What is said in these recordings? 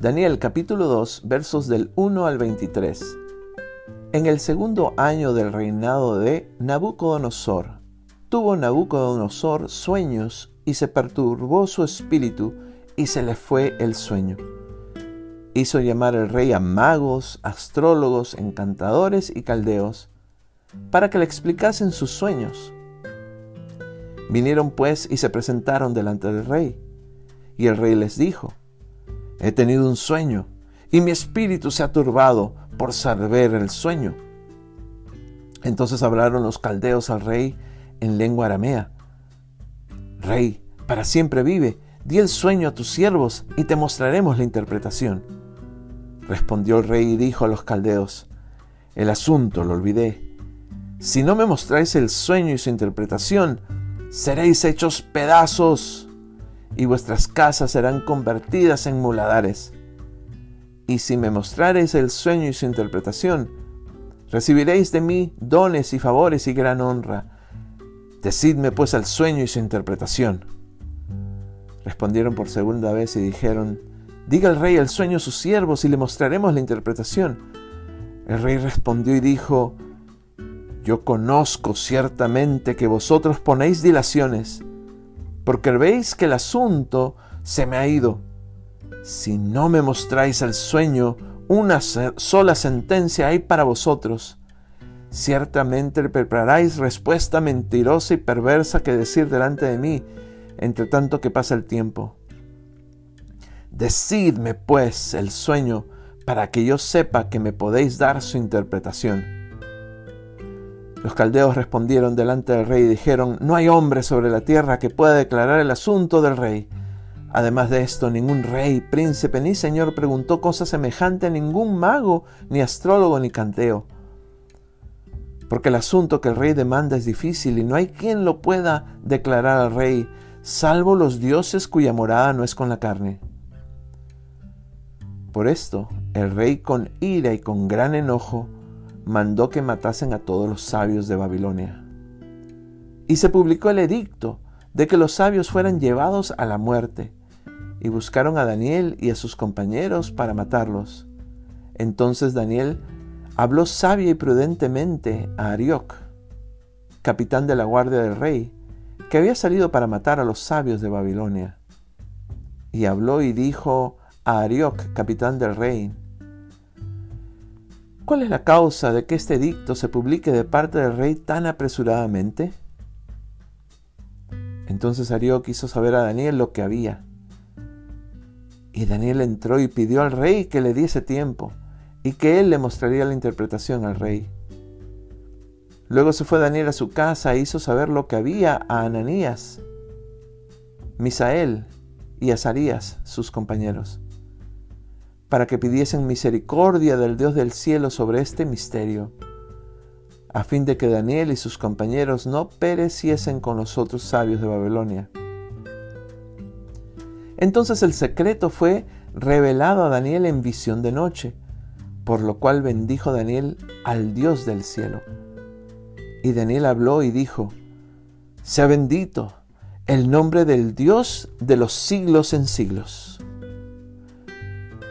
Daniel capítulo 2 versos del 1 al 23. En el segundo año del reinado de Nabucodonosor, tuvo Nabucodonosor sueños y se perturbó su espíritu y se le fue el sueño. Hizo llamar el rey a magos, astrólogos, encantadores y caldeos para que le explicasen sus sueños. Vinieron pues y se presentaron delante del rey. Y el rey les dijo, He tenido un sueño y mi espíritu se ha turbado por saber el sueño. Entonces hablaron los caldeos al rey en lengua aramea. Rey, para siempre vive, di el sueño a tus siervos y te mostraremos la interpretación. Respondió el rey y dijo a los caldeos, el asunto lo olvidé. Si no me mostráis el sueño y su interpretación, seréis hechos pedazos y vuestras casas serán convertidas en muladares. Y si me mostrareis el sueño y su interpretación, recibiréis de mí dones y favores y gran honra. Decidme pues el sueño y su interpretación. Respondieron por segunda vez y dijeron, Diga el rey el sueño a sus siervos y le mostraremos la interpretación. El rey respondió y dijo, Yo conozco ciertamente que vosotros ponéis dilaciones porque veis que el asunto se me ha ido. Si no me mostráis el sueño, una sola sentencia hay para vosotros. Ciertamente preparáis respuesta mentirosa y perversa que decir delante de mí, entre tanto que pasa el tiempo. Decidme, pues, el sueño, para que yo sepa que me podéis dar su interpretación. Los caldeos respondieron delante del rey y dijeron, No hay hombre sobre la tierra que pueda declarar el asunto del rey. Además de esto, ningún rey, príncipe ni señor preguntó cosa semejante a ningún mago, ni astrólogo, ni canteo. Porque el asunto que el rey demanda es difícil y no hay quien lo pueda declarar al rey, salvo los dioses cuya morada no es con la carne. Por esto, el rey con ira y con gran enojo mandó que matasen a todos los sabios de Babilonia. Y se publicó el edicto de que los sabios fueran llevados a la muerte, y buscaron a Daniel y a sus compañeros para matarlos. Entonces Daniel habló sabia y prudentemente a Arioc, capitán de la guardia del rey, que había salido para matar a los sabios de Babilonia. Y habló y dijo a Arioc, capitán del rey, ¿Cuál es la causa de que este edicto se publique de parte del rey tan apresuradamente? Entonces Arió quiso saber a Daniel lo que había. Y Daniel entró y pidió al rey que le diese tiempo y que él le mostraría la interpretación al rey. Luego se fue Daniel a su casa e hizo saber lo que había a Ananías, Misael y Azarías, sus compañeros para que pidiesen misericordia del Dios del cielo sobre este misterio, a fin de que Daniel y sus compañeros no pereciesen con los otros sabios de Babilonia. Entonces el secreto fue revelado a Daniel en visión de noche, por lo cual bendijo Daniel al Dios del cielo. Y Daniel habló y dijo, Sea bendito el nombre del Dios de los siglos en siglos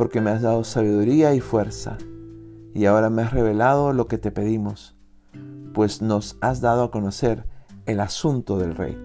porque me has dado sabiduría y fuerza, y ahora me has revelado lo que te pedimos, pues nos has dado a conocer el asunto del rey.